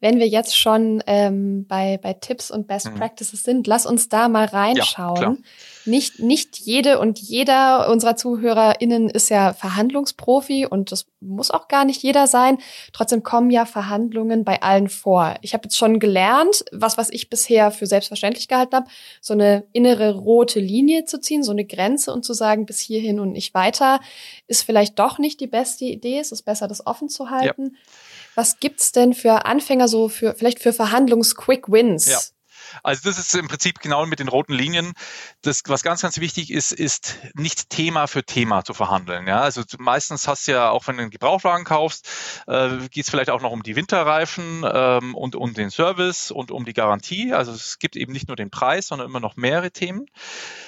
Wenn wir jetzt schon ähm, bei, bei Tipps und Best mhm. Practices sind, lass uns da mal reinschauen. Ja, nicht, nicht jede und jeder unserer ZuhörerInnen ist ja Verhandlungsprofi und das muss auch gar nicht jeder sein. Trotzdem kommen ja Verhandlungen bei allen vor. Ich habe jetzt schon gelernt, was, was ich bisher für selbstverständlich gehalten habe, so eine innere rote Linie zu ziehen, so eine Grenze und zu sagen, bis hierhin und nicht weiter, ist vielleicht doch nicht die beste Idee. Es ist besser, das offen zu halten. Ja. Was gibt's denn für Anfänger so für, vielleicht für Verhandlungs-Quick Wins? Ja. Also das ist im Prinzip genau mit den roten Linien. Das, was ganz, ganz wichtig ist, ist nicht Thema für Thema zu verhandeln. Ja, also meistens hast du ja, auch wenn du einen Gebrauchtwagen kaufst, äh, geht es vielleicht auch noch um die Winterreifen ähm, und um den Service und um die Garantie. Also es gibt eben nicht nur den Preis, sondern immer noch mehrere Themen.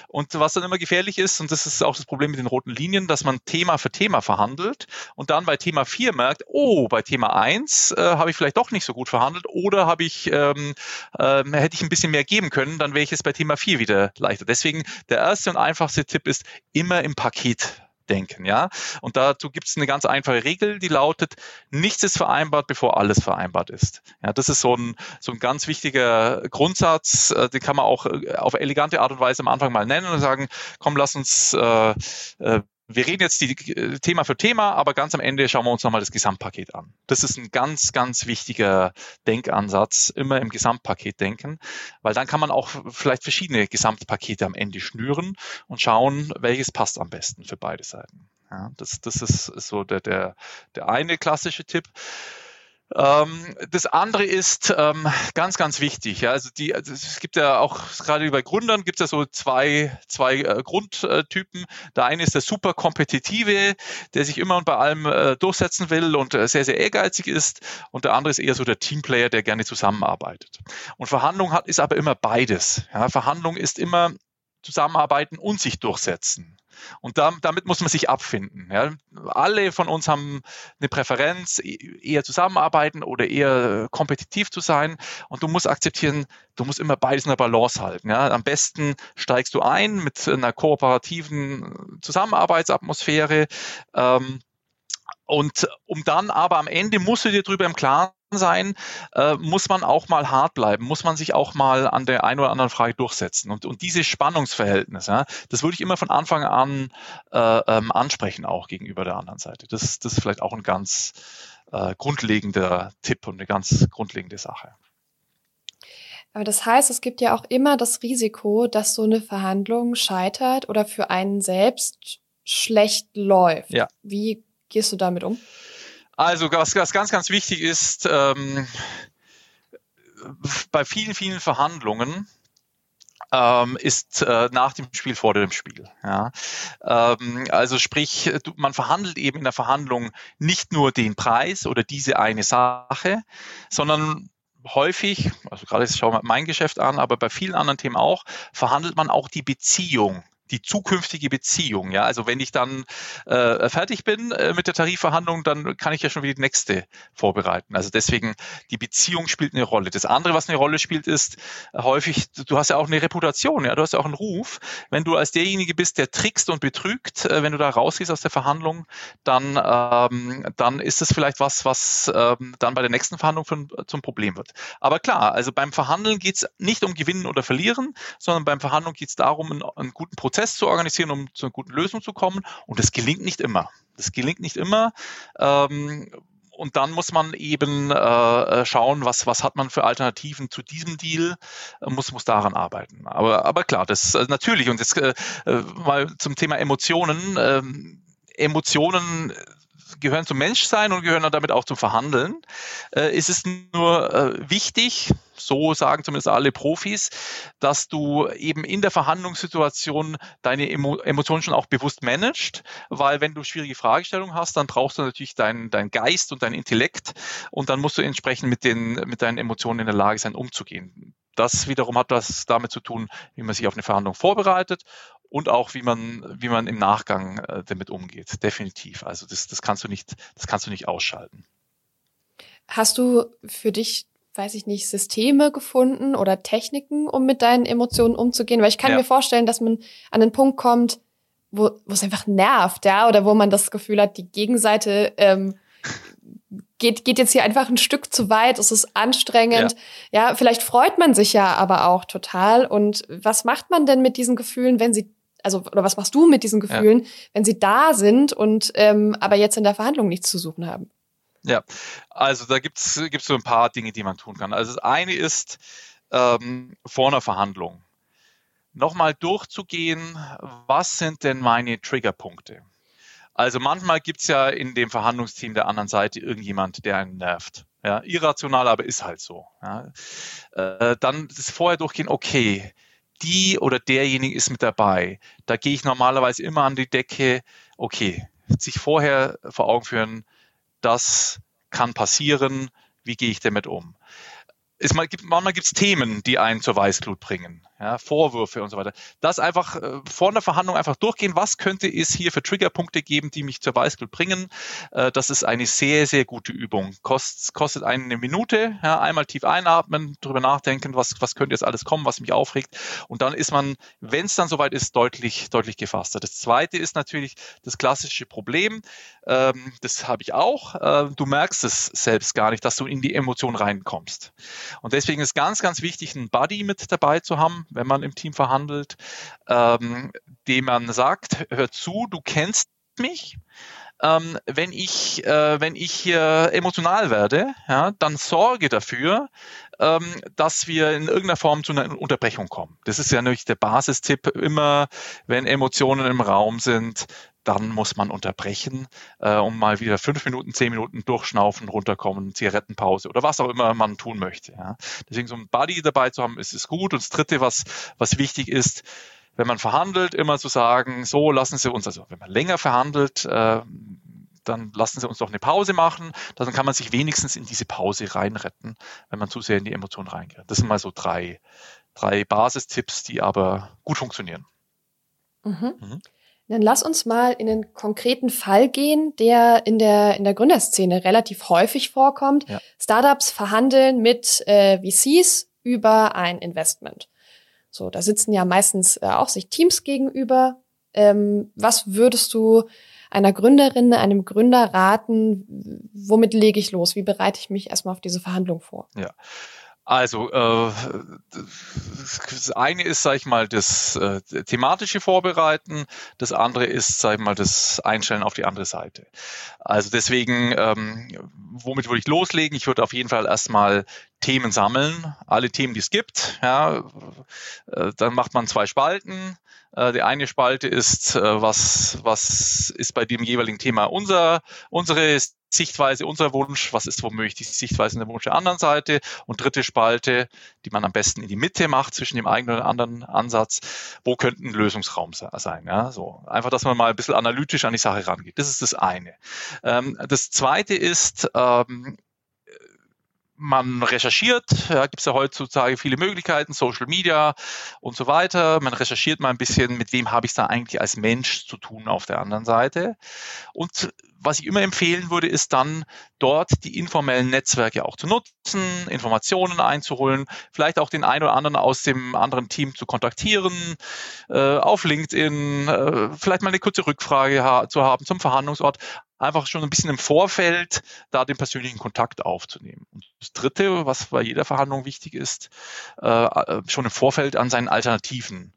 Und was dann immer gefährlich ist, und das ist auch das Problem mit den roten Linien, dass man Thema für Thema verhandelt und dann bei Thema 4 merkt, oh, bei Thema 1 äh, habe ich vielleicht doch nicht so gut verhandelt oder habe ich, ähm, äh, hätte ich ein bisschen mehr geben können, dann wäre ich jetzt bei Thema 4 wieder leichter. Deswegen der erste und einfachste Tipp ist immer im Paket denken, ja. Und dazu gibt es eine ganz einfache Regel, die lautet, nichts ist vereinbart, bevor alles vereinbart ist. Ja, das ist so ein, so ein ganz wichtiger Grundsatz, äh, den kann man auch äh, auf elegante Art und Weise am Anfang mal nennen und sagen, komm, lass uns äh, äh, wir reden jetzt die, äh, Thema für Thema, aber ganz am Ende schauen wir uns nochmal das Gesamtpaket an. Das ist ein ganz, ganz wichtiger Denkansatz, immer im Gesamtpaket denken, weil dann kann man auch vielleicht verschiedene Gesamtpakete am Ende schnüren und schauen, welches passt am besten für beide Seiten. Ja, das, das ist so der, der, der eine klassische Tipp. Ähm, das andere ist ähm, ganz, ganz wichtig. Ja, also die, also es gibt ja auch gerade bei Gründern gibt es ja so zwei, zwei äh, Grundtypen. Der eine ist der super kompetitive, der sich immer und bei allem äh, durchsetzen will und äh, sehr, sehr ehrgeizig ist. Und der andere ist eher so der Teamplayer, der gerne zusammenarbeitet. Und Verhandlung hat, ist aber immer beides. Ja, Verhandlung ist immer zusammenarbeiten und sich durchsetzen. Und da, damit muss man sich abfinden. Ja. Alle von uns haben eine Präferenz, e, eher zusammenarbeiten oder eher kompetitiv zu sein. Und du musst akzeptieren, du musst immer beides in der Balance halten. Ja. Am besten steigst du ein mit einer kooperativen Zusammenarbeitsatmosphäre. Ähm, und um dann aber am Ende musst du dir darüber im Klaren sein, äh, muss man auch mal hart bleiben, muss man sich auch mal an der einen oder anderen Frage durchsetzen. Und, und dieses Spannungsverhältnis, ja, das würde ich immer von Anfang an äh, ähm, ansprechen, auch gegenüber der anderen Seite. Das, das ist vielleicht auch ein ganz äh, grundlegender Tipp und eine ganz grundlegende Sache. Aber das heißt, es gibt ja auch immer das Risiko, dass so eine Verhandlung scheitert oder für einen selbst schlecht läuft. Ja. Wie gehst du damit um? Also was, was ganz, ganz wichtig ist, ähm, bei vielen, vielen Verhandlungen ähm, ist äh, nach dem Spiel vor dem Spiel. Ja. Ähm, also sprich, man verhandelt eben in der Verhandlung nicht nur den Preis oder diese eine Sache, sondern häufig, also gerade jetzt schauen wir mein Geschäft an, aber bei vielen anderen Themen auch, verhandelt man auch die Beziehung die zukünftige Beziehung. Ja, also wenn ich dann äh, fertig bin äh, mit der Tarifverhandlung, dann kann ich ja schon wieder die nächste vorbereiten. Also deswegen die Beziehung spielt eine Rolle. Das andere, was eine Rolle spielt, ist äh, häufig, du hast ja auch eine Reputation, ja, du hast ja auch einen Ruf. Wenn du als derjenige bist, der trickst und betrügt, äh, wenn du da rausgehst aus der Verhandlung, dann ähm, dann ist das vielleicht was, was ähm, dann bei der nächsten Verhandlung für, zum Problem wird. Aber klar, also beim Verhandeln geht es nicht um Gewinnen oder Verlieren, sondern beim Verhandeln geht es darum, einen, einen guten Prozess Prozess zu organisieren, um zu einer guten Lösung zu kommen. Und das gelingt nicht immer. Das gelingt nicht immer. Ähm, und dann muss man eben äh, schauen, was, was hat man für Alternativen zu diesem Deal, äh, muss, muss daran arbeiten. Aber, aber klar, das äh, natürlich. Und jetzt äh, äh mal zum Thema Emotionen. Ähm, Emotionen gehören zum Menschsein und gehören damit auch zum Verhandeln. Äh, ist es nur äh, wichtig, so sagen zumindest alle Profis, dass du eben in der Verhandlungssituation deine Emo Emotionen schon auch bewusst managst, weil wenn du schwierige Fragestellungen hast, dann brauchst du natürlich deinen dein Geist und dein Intellekt und dann musst du entsprechend mit, den, mit deinen Emotionen in der Lage sein, umzugehen. Das wiederum hat das damit zu tun, wie man sich auf eine Verhandlung vorbereitet und auch wie man, wie man im Nachgang äh, damit umgeht. Definitiv. Also das, das kannst du nicht, das kannst du nicht ausschalten. Hast du für dich, weiß ich nicht, Systeme gefunden oder Techniken, um mit deinen Emotionen umzugehen? Weil ich kann ja. mir vorstellen, dass man an den Punkt kommt, wo, wo es einfach nervt, ja, oder wo man das Gefühl hat, die Gegenseite ähm, geht, geht jetzt hier einfach ein Stück zu weit, es ist anstrengend. Ja. ja, vielleicht freut man sich ja aber auch total. Und was macht man denn mit diesen Gefühlen, wenn sie also oder was machst du mit diesen Gefühlen, ja. wenn sie da sind und ähm, aber jetzt in der Verhandlung nichts zu suchen haben? Ja, also da gibt es so ein paar Dinge, die man tun kann. Also das eine ist ähm, vor einer Verhandlung nochmal durchzugehen, was sind denn meine Triggerpunkte? Also manchmal gibt es ja in dem Verhandlungsteam der anderen Seite irgendjemand, der einen nervt. Ja, irrational, aber ist halt so. Ja. Äh, dann das vorher durchgehen, okay, die oder derjenige ist mit dabei. Da gehe ich normalerweise immer an die Decke, okay, sich vorher vor Augen führen, das kann passieren, wie gehe ich damit um? Es, manchmal gibt es Themen, die einen zur Weißglut bringen ja, Vorwürfe und so weiter. Das einfach äh, vor einer Verhandlung einfach durchgehen, was könnte es hier für Triggerpunkte geben, die mich zur Weißglut bringen. Äh, das ist eine sehr, sehr gute Übung. Kost, kostet eine Minute, ja, einmal tief einatmen, drüber nachdenken, was, was könnte jetzt alles kommen, was mich aufregt. Und dann ist man, wenn es dann soweit ist, deutlich, deutlich gefasster. Das zweite ist natürlich das klassische Problem. Ähm, das habe ich auch. Äh, du merkst es selbst gar nicht, dass du in die Emotion reinkommst. Und deswegen ist ganz, ganz wichtig, einen Buddy mit dabei zu haben, wenn man im Team verhandelt, ähm, dem man sagt, hör zu, du kennst mich. Ähm, wenn ich, äh, wenn ich hier emotional werde, ja, dann sorge dafür, ähm, dass wir in irgendeiner Form zu einer Unterbrechung kommen. Das ist ja natürlich der Basistipp. Immer, wenn Emotionen im Raum sind, dann muss man unterbrechen, äh, um mal wieder fünf Minuten, zehn Minuten durchschnaufen, runterkommen, Zigarettenpause oder was auch immer man tun möchte. Ja. Deswegen so ein Buddy dabei zu haben, ist, ist gut. Und das Dritte, was, was wichtig ist, wenn man verhandelt, immer zu sagen, so lassen Sie uns, also wenn man länger verhandelt, äh, dann lassen Sie uns doch eine Pause machen. Dann kann man sich wenigstens in diese Pause reinretten, wenn man zu sehr in die Emotionen reingeht. Das sind mal so drei, drei Basistipps, die aber gut funktionieren. Mhm. Mhm. Dann lass uns mal in einen konkreten Fall gehen, der in der, in der Gründerszene relativ häufig vorkommt. Ja. Startups verhandeln mit äh, VCs über ein Investment. So, da sitzen ja meistens äh, auch sich Teams gegenüber. Ähm, was würdest du einer Gründerin, einem Gründer raten? Womit lege ich los? Wie bereite ich mich erstmal auf diese Verhandlung vor? Ja. Also äh, das eine ist, sag ich mal, das äh, thematische Vorbereiten, das andere ist, sag ich mal, das Einstellen auf die andere Seite. Also deswegen, ähm, womit würde ich loslegen? Ich würde auf jeden Fall erstmal Themen sammeln, alle Themen, die es gibt. Ja, äh, dann macht man zwei Spalten. Äh, die eine Spalte ist, äh, was, was ist bei dem jeweiligen Thema unser, unsere Sichtweise, unser Wunsch, was ist womöglich die Sichtweise in der Wunsch der anderen Seite und dritte Spalte, die man am besten in die Mitte macht zwischen dem eigenen und anderen Ansatz, wo könnte ein Lösungsraum sein. Ja? So, einfach, dass man mal ein bisschen analytisch an die Sache rangeht. Das ist das eine. Ähm, das zweite ist, ähm, man recherchiert, ja, gibt es ja heutzutage viele Möglichkeiten, Social Media und so weiter. Man recherchiert mal ein bisschen, mit wem habe ich da eigentlich als Mensch zu tun auf der anderen Seite. Und was ich immer empfehlen würde, ist dann dort die informellen Netzwerke auch zu nutzen, Informationen einzuholen, vielleicht auch den einen oder anderen aus dem anderen Team zu kontaktieren, äh, auf LinkedIn, äh, vielleicht mal eine kurze Rückfrage ha zu haben zum Verhandlungsort, einfach schon ein bisschen im Vorfeld da den persönlichen Kontakt aufzunehmen. Und das Dritte, was bei jeder Verhandlung wichtig ist, äh, äh schon im Vorfeld an seinen Alternativen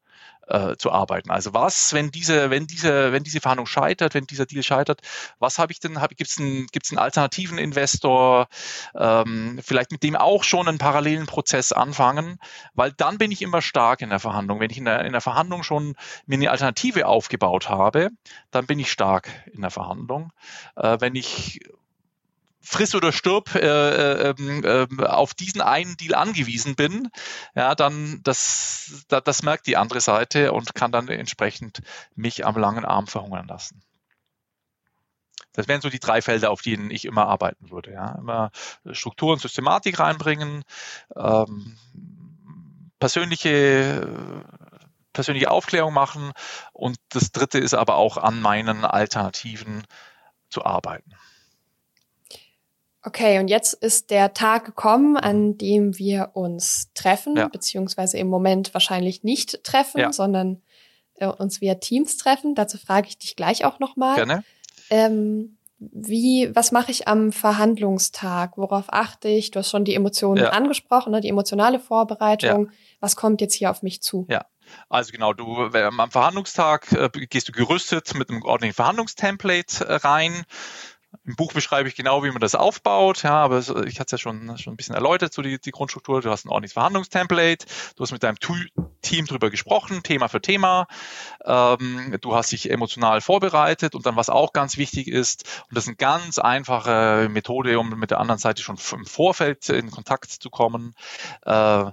äh, zu arbeiten. Also was, wenn diese, wenn diese, wenn diese Verhandlung scheitert, wenn dieser Deal scheitert, was habe ich denn? Hab, Gibt es einen, gibt's einen alternativen Investor? Ähm, vielleicht mit dem auch schon einen parallelen Prozess anfangen, weil dann bin ich immer stark in der Verhandlung. Wenn ich in der, in der Verhandlung schon mir eine Alternative aufgebaut habe, dann bin ich stark in der Verhandlung. Äh, wenn ich friss oder stirb äh, äh, äh, auf diesen einen Deal angewiesen bin, ja, dann das, das, das merkt die andere Seite und kann dann entsprechend mich am langen Arm verhungern lassen. Das wären so die drei Felder, auf denen ich immer arbeiten würde. Ja. Immer Struktur und Systematik reinbringen, ähm, persönliche, persönliche Aufklärung machen und das dritte ist aber auch an meinen Alternativen zu arbeiten. Okay, und jetzt ist der Tag gekommen, an dem wir uns treffen, ja. beziehungsweise im Moment wahrscheinlich nicht treffen, ja. sondern äh, uns via Teams treffen. Dazu frage ich dich gleich auch nochmal. Gerne. Ähm, wie, was mache ich am Verhandlungstag? Worauf achte ich? Du hast schon die Emotionen ja. angesprochen, ne? die emotionale Vorbereitung. Was kommt jetzt hier auf mich zu? Ja. Also genau, du am Verhandlungstag äh, gehst du gerüstet mit einem ordentlichen Verhandlungstemplate äh, rein Im Buch beschreibe ich genau, wie man das aufbaut, ja, aber ich hatte es ja schon, schon ein bisschen erläutert, so die, die Grundstruktur. Du hast ein ordentliches Verhandlungstemplate, du hast mit deinem Team drüber gesprochen, Thema für Thema. Ähm, du hast dich emotional vorbereitet und dann, was auch ganz wichtig ist, und das ist eine ganz einfache Methode, um mit der anderen Seite schon im Vorfeld in Kontakt zu kommen, äh, äh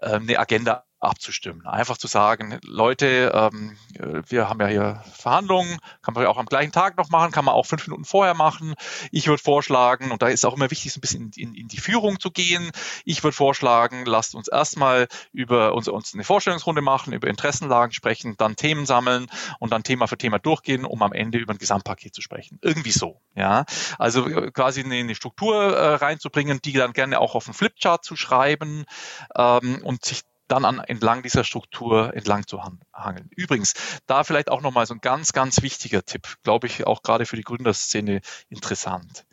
eine Agenda abzustimmen. Einfach zu sagen, Leute, ähm, wir haben ja hier Verhandlungen, kann man ja auch am gleichen Tag noch machen, kann man auch fünf Minuten vorher machen. Ich würde vorschlagen, und da ist auch immer wichtig, so ein bisschen in, in, die Führung zu gehen. Ich würde vorschlagen, lasst uns erstmal über uns, uns eine Vorstellungsrunde machen, über Interessenlagen sprechen, dann Themen sammeln und dann Thema für Thema durchgehen, um am Ende über ein Gesamtpaket zu sprechen. Irgendwie so, ja. Also äh, quasi eine, eine Struktur äh, reinzubringen, die dann gerne auch auf einen Flipchart zu schreiben ähm, und sich dann an, entlang dieser Struktur entlang zu hangeln. Übrigens, da vielleicht auch nochmal so ein ganz, ganz wichtiger Tipp, glaube ich, auch gerade für die Gründerszene interessant.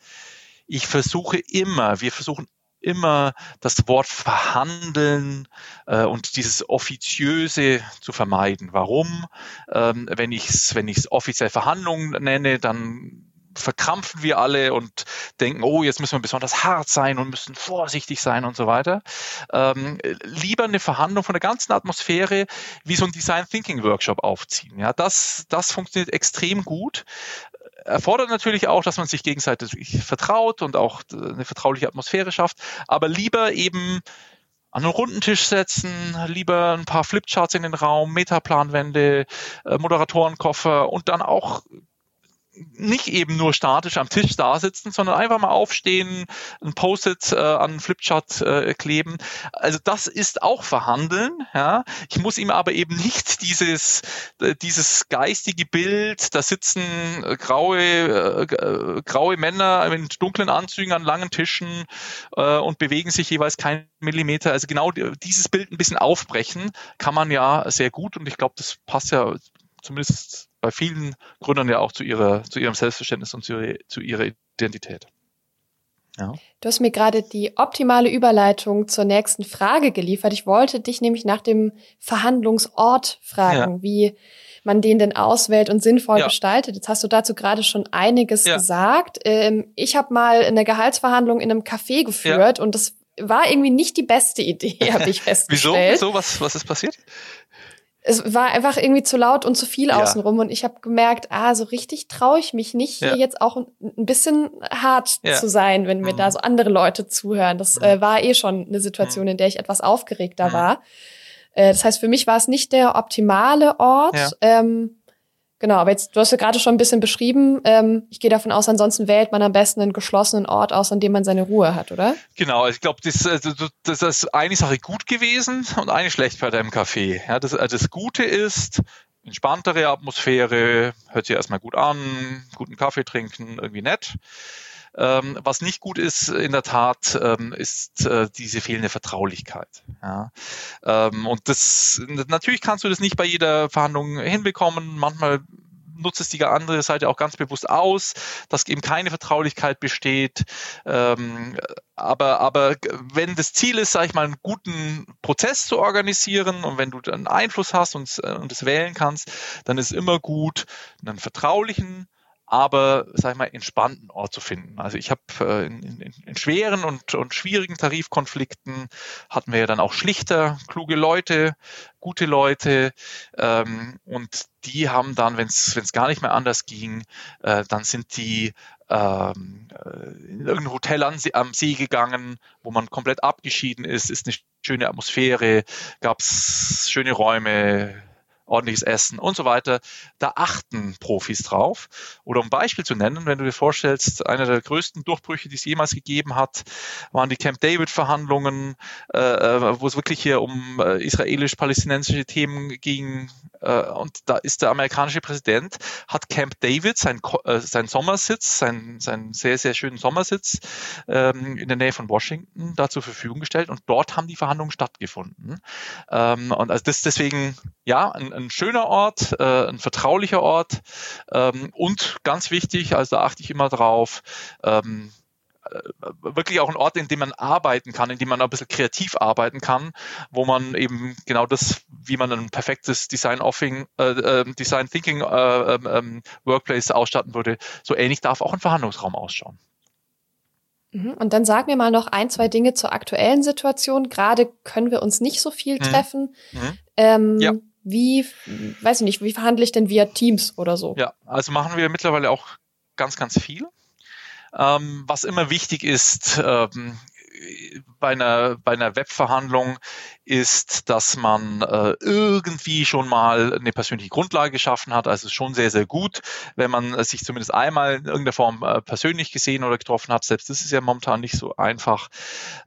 Ich versuche immer, wir versuchen immer das Wort verhandeln äh, und dieses offiziöse zu vermeiden. Warum? Ähm, wenn ich es wenn ich's offiziell Verhandlungen nenne, dann verkrampfen wir alle und denken, oh, jetzt müssen wir besonders hart sein und müssen vorsichtig sein und so weiter. Ähm, lieber eine Verhandlung von der ganzen Atmosphäre wie so ein Design Thinking Workshop aufziehen. Ja, das, das funktioniert extrem gut. Erfordert natürlich auch, dass man sich gegenseitig vertraut und auch eine vertrauliche Atmosphäre schafft, aber lieber eben an einen runden Tisch setzen, lieber ein paar Flipcharts in den Raum, Metaplanwände, äh, Moderatorenkoffer und dann auch nicht eben nur statisch am Tisch da sitzen, sondern einfach mal aufstehen, ein Post-it äh, an Flipchart äh, kleben. Also das ist auch Verhandeln. Ja. Ich muss ihm aber eben nicht dieses, äh, dieses geistige Bild, da sitzen äh, graue, äh, äh, graue Männer mit dunklen Anzügen an langen Tischen äh, und bewegen sich jeweils keinen Millimeter. Also genau dieses Bild ein bisschen aufbrechen kann man ja sehr gut und ich glaube, das passt ja zumindest bei vielen Gründern ja auch zu ihrer, zu ihrem Selbstverständnis und zu, zu ihrer Identität. Ja. Du hast mir gerade die optimale Überleitung zur nächsten Frage geliefert. Ich wollte dich nämlich nach dem Verhandlungsort fragen, ja. wie man den denn auswählt und sinnvoll ja. gestaltet. Jetzt hast du dazu gerade schon einiges ja. gesagt. Ähm, ich habe mal eine Gehaltsverhandlung in einem Café geführt und das war irgendwie nicht die beste Idee, habe ich festgestellt. Wieso? Wieso? Was, was ist passiert? Es war einfach irgendwie zu laut und zu viel ja. außenrum und ich habe gemerkt, ah, so richtig traue ich mich nicht, ja. hier jetzt auch ein bisschen hart ja. zu sein, wenn mir mhm. da so andere Leute zuhören. Das mhm. äh, war eh schon eine Situation, mhm. in der ich etwas aufgeregter mhm. war. Äh, das heißt, für mich war es nicht der optimale Ort. Ähm, Genau, aber jetzt, du hast ja gerade schon ein bisschen beschrieben. Ähm, ich gehe davon aus, ansonsten wählt man am besten einen geschlossenen Ort aus, an dem man seine Ruhe hat, oder? Genau, ich glaube, das, also, das ist eine Sache gut gewesen und eine schlecht bei deinem Café. Ja, das, also das Gute ist, entspanntere Atmosphäre, hört sich erstmal gut an, guten Kaffee trinken, irgendwie nett. Ähm, was nicht gut ist, in der Tat, ähm, ist äh, diese fehlende Vertraulichkeit. Ja. Ähm, und das natürlich kannst du das nicht bei jeder Verhandlung hinbekommen. Manchmal nutzt es die andere Seite auch ganz bewusst aus, dass eben keine Vertraulichkeit besteht. Ähm, aber, aber wenn das Ziel ist, sage ich mal, einen guten Prozess zu organisieren und wenn du dann Einfluss hast und, und es wählen kannst, dann ist immer gut, einen vertraulichen aber, sag ich mal, entspannten Ort zu finden. Also ich habe äh, in, in, in, schweren und, und schwierigen Tarifkonflikten hatten wir ja dann auch schlichter, kluge Leute, gute Leute ähm, und die haben dann, wenn es gar nicht mehr anders ging, äh, dann sind die ähm, äh, in irgendein Hotel an, am See gegangen, wo man komplett abgeschieden ist, ist eine schöne Atmosphäre, gab es schöne Räume, ordentliches Essen und so weiter. Da achten Profis drauf. Oder um Beispiel zu nennen, wenn du dir vorstellst, einer der größten Durchbrüche, die es jemals gegeben hat, waren die Camp David-Verhandlungen, äh, äh wo es wirklich hier um äh, israelisch-palästinensische Themen ging. Äh, und da ist der amerikanische Präsident, hat Camp David, sein, äh, sein Sommersitz, sein, sein sehr, sehr schönen Sommersitz ähm, in der Nähe von Washington da zur Verfügung gestellt. Und dort haben die Verhandlungen stattgefunden. Ähm, und also das deswegen, ja, ein, ein schöner Ort, äh, ein vertraulicher Ort ähm, und ganz wichtig, also da achte ich immer drauf, wirklich auch ein Ort, in dem man arbeiten kann, in dem man ein bisschen kreativ arbeiten kann, wo man eben genau das, wie man ein perfektes Design, Offing, äh, äh, Design Thinking äh, ähm, ähm, Workplace ausstatten würde, so ähnlich darf auch ein Verhandlungsraum ausschauen. Mhm. Und dann sag mir mal noch ein, zwei Dinge zur aktuellen Situation. Gerade können wir uns nicht so viel mhm. treffen. Mhm. Ähm, ja. Wie, weiß ich nicht, wie verhandle ich denn via Teams oder so? Ja, also machen wir mittlerweile auch ganz, ganz viel. Ähm, was immer wichtig ist, ähm, bei einer, bei einer Webverhandlung ist, dass man äh, irgendwie schon mal eine persönliche Grundlage geschaffen hat. Also schon sehr, sehr gut, wenn man sich zumindest einmal in irgendeiner Form äh, persönlich gesehen oder getroffen hat. Selbst das ist ja momentan nicht so einfach.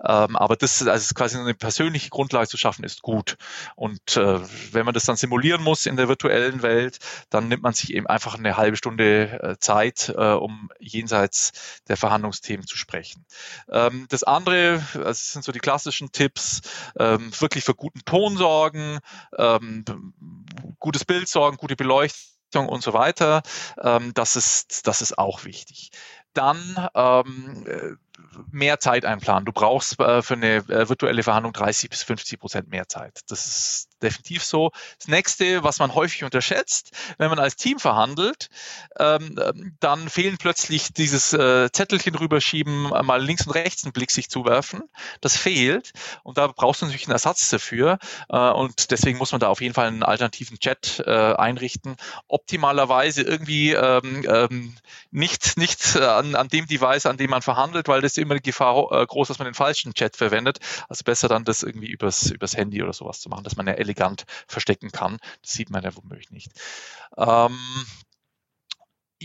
Ähm, aber das also quasi eine persönliche Grundlage zu schaffen, ist gut. Und äh, wenn man das dann simulieren muss in der virtuellen Welt, dann nimmt man sich eben einfach eine halbe Stunde äh, Zeit, äh, um jenseits der Verhandlungsthemen zu sprechen. Ähm, das andere, also das sind so die klassischen Tipps, ähm, wirklich für guten Ton sorgen, ähm, gutes Bild sorgen, gute Beleuchtung und so weiter. Ähm, das, ist, das ist auch wichtig. Dann ähm, mehr Zeit einplanen. Du brauchst äh, für eine äh, virtuelle Verhandlung 30 bis 50 Prozent mehr Zeit. Das ist definitiv so. Das nächste, was man häufig unterschätzt, wenn man als Team verhandelt, ähm, ähm dann fehlen plötzlich dieses äh, Zettelchen rüberschieben, mal links und rechts einen Blick sich zuwerfen. Das fehlt und da brauchst du natürlich einen Ersatz dafür äh, und deswegen muss man da auf jeden Fall einen alternativen Chat äh, einrichten. Optimalerweise irgendwie ähm, ähm, nicht, nicht an, an dem Device, an dem man verhandelt, weil das immer die Gefahr äh, groß, dass man den falschen Chat verwendet. Also besser dann das irgendwie übers, übers Handy oder sowas zu machen, dass man ja elegant verstecken kann. Das sieht man ja womöglich nicht. Ähm,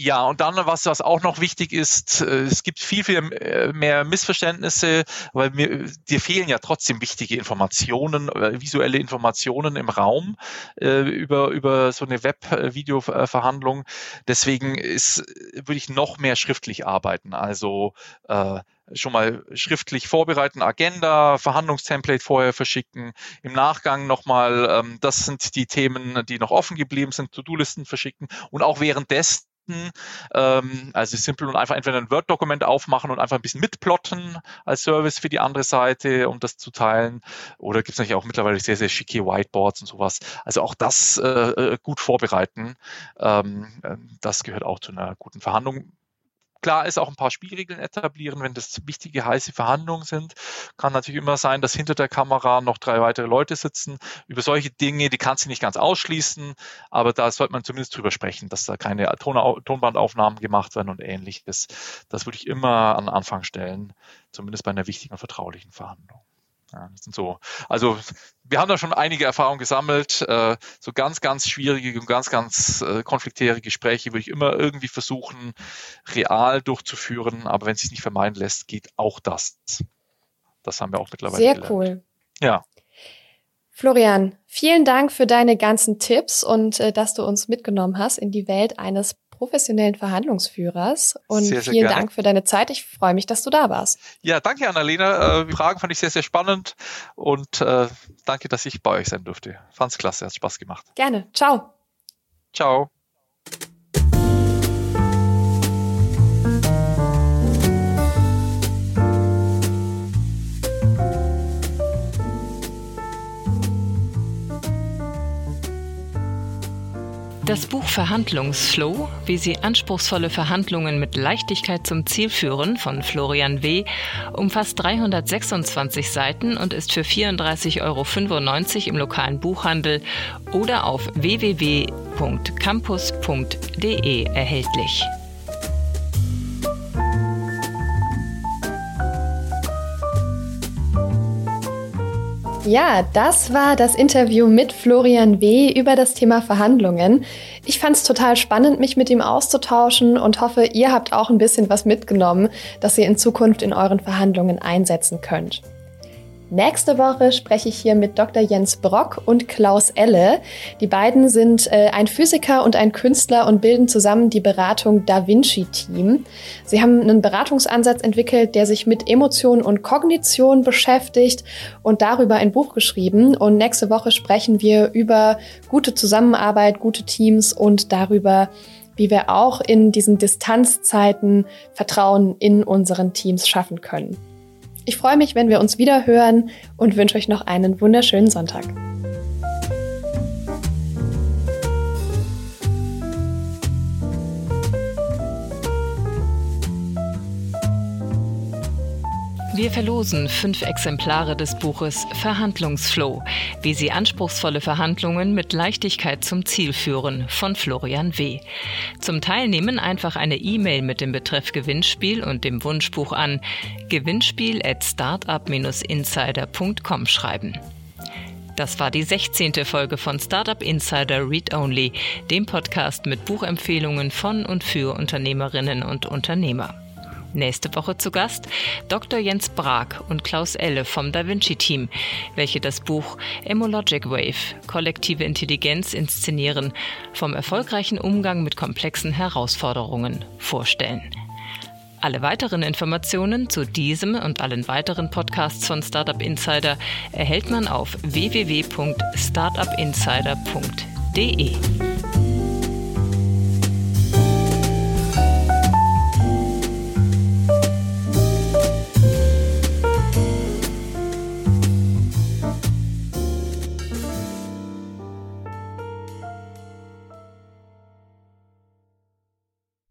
ja, und dann, was, was auch noch wichtig ist, äh, es gibt viel, viel äh, mehr Missverständnisse, weil mir, dir fehlen ja trotzdem wichtige Informationen, äh, visuelle Informationen im Raum äh, über, über so eine Web-Video-Verhandlung. Deswegen ist, würde ich noch mehr schriftlich arbeiten. Also äh, schon mal schriftlich vorbereiten, Agenda, Verhandlungstemplate vorher verschicken, im Nachgang nochmal, ähm, das sind die Themen, die noch offen geblieben sind, To-Do-Listen verschicken und auch währenddessen ähm, also simpel und einfach entweder ein Word-Dokument aufmachen und einfach ein bisschen mitplotten als Service für die andere Seite, um das zu teilen. Oder gibt es natürlich auch mittlerweile sehr, sehr schicke Whiteboards und sowas. Also auch das äh, äh gut vorbereiten. Ähm, äh, das gehört auch zu einer guten Verhandlung. Klar ist auch ein paar Spielregeln etablieren, wenn das wichtige heiße Verhandlungen sind. Kann natürlich immer sein, dass hinter der Kamera noch drei weitere Leute sitzen. Über solche Dinge, die kannst du nicht ganz ausschließen, aber da sollte man zumindest drüber sprechen, dass da keine Ton Tonbandaufnahmen gemacht werden und ähnliches. Das würde ich immer an Anfang stellen, zumindest bei einer wichtigen und vertraulichen Verhandlung. Ja, das sind so. Also wir haben da schon einige Erfahrungen gesammelt. Äh, so ganz, ganz schwierige und ganz, ganz äh, konfliktäre Gespräche würde ich immer irgendwie versuchen, real durchzuführen. Aber wenn es sich nicht vermeiden lässt, geht auch das. Das haben wir auch mittlerweile. Sehr gelernt. cool. Ja. Florian, vielen Dank für deine ganzen Tipps und äh, dass du uns mitgenommen hast in die Welt eines professionellen Verhandlungsführers. Und sehr, sehr vielen gerne. Dank für deine Zeit. Ich freue mich, dass du da warst. Ja, danke, Annalena. Äh, die Fragen fand ich sehr, sehr spannend und äh, danke, dass ich bei euch sein durfte. Fand's klasse, hat Spaß gemacht. Gerne. Ciao. Ciao. Das Buch Verhandlungsflow, wie Sie anspruchsvolle Verhandlungen mit Leichtigkeit zum Ziel führen von Florian W. umfasst 326 Seiten und ist für 34,95 Euro im lokalen Buchhandel oder auf www.campus.de erhältlich. Ja, das war das Interview mit Florian W. über das Thema Verhandlungen. Ich fand es total spannend, mich mit ihm auszutauschen und hoffe, ihr habt auch ein bisschen was mitgenommen, das ihr in Zukunft in euren Verhandlungen einsetzen könnt. Nächste Woche spreche ich hier mit Dr. Jens Brock und Klaus Elle. Die beiden sind äh, ein Physiker und ein Künstler und bilden zusammen die Beratung Da Vinci Team. Sie haben einen Beratungsansatz entwickelt, der sich mit Emotion und Kognition beschäftigt und darüber ein Buch geschrieben. Und nächste Woche sprechen wir über gute Zusammenarbeit, gute Teams und darüber, wie wir auch in diesen Distanzzeiten Vertrauen in unseren Teams schaffen können. Ich freue mich, wenn wir uns wieder hören und wünsche euch noch einen wunderschönen Sonntag. Wir verlosen fünf Exemplare des Buches Verhandlungsflow, wie Sie anspruchsvolle Verhandlungen mit Leichtigkeit zum Ziel führen von Florian W. Zum Teilnehmen einfach eine E-Mail mit dem Betreff Gewinnspiel und dem Wunschbuch an gewinnspiel at startup-insider.com schreiben. Das war die 16. Folge von Startup Insider Read Only, dem Podcast mit Buchempfehlungen von und für Unternehmerinnen und Unternehmer. Nächste Woche zu Gast Dr. Jens Brag und Klaus Elle vom Da Vinci Team, welche das Buch Emologic Wave, kollektive Intelligenz inszenieren, vom erfolgreichen Umgang mit komplexen Herausforderungen vorstellen. Alle weiteren Informationen zu diesem und allen weiteren Podcasts von Startup Insider erhält man auf www.startupinsider.de.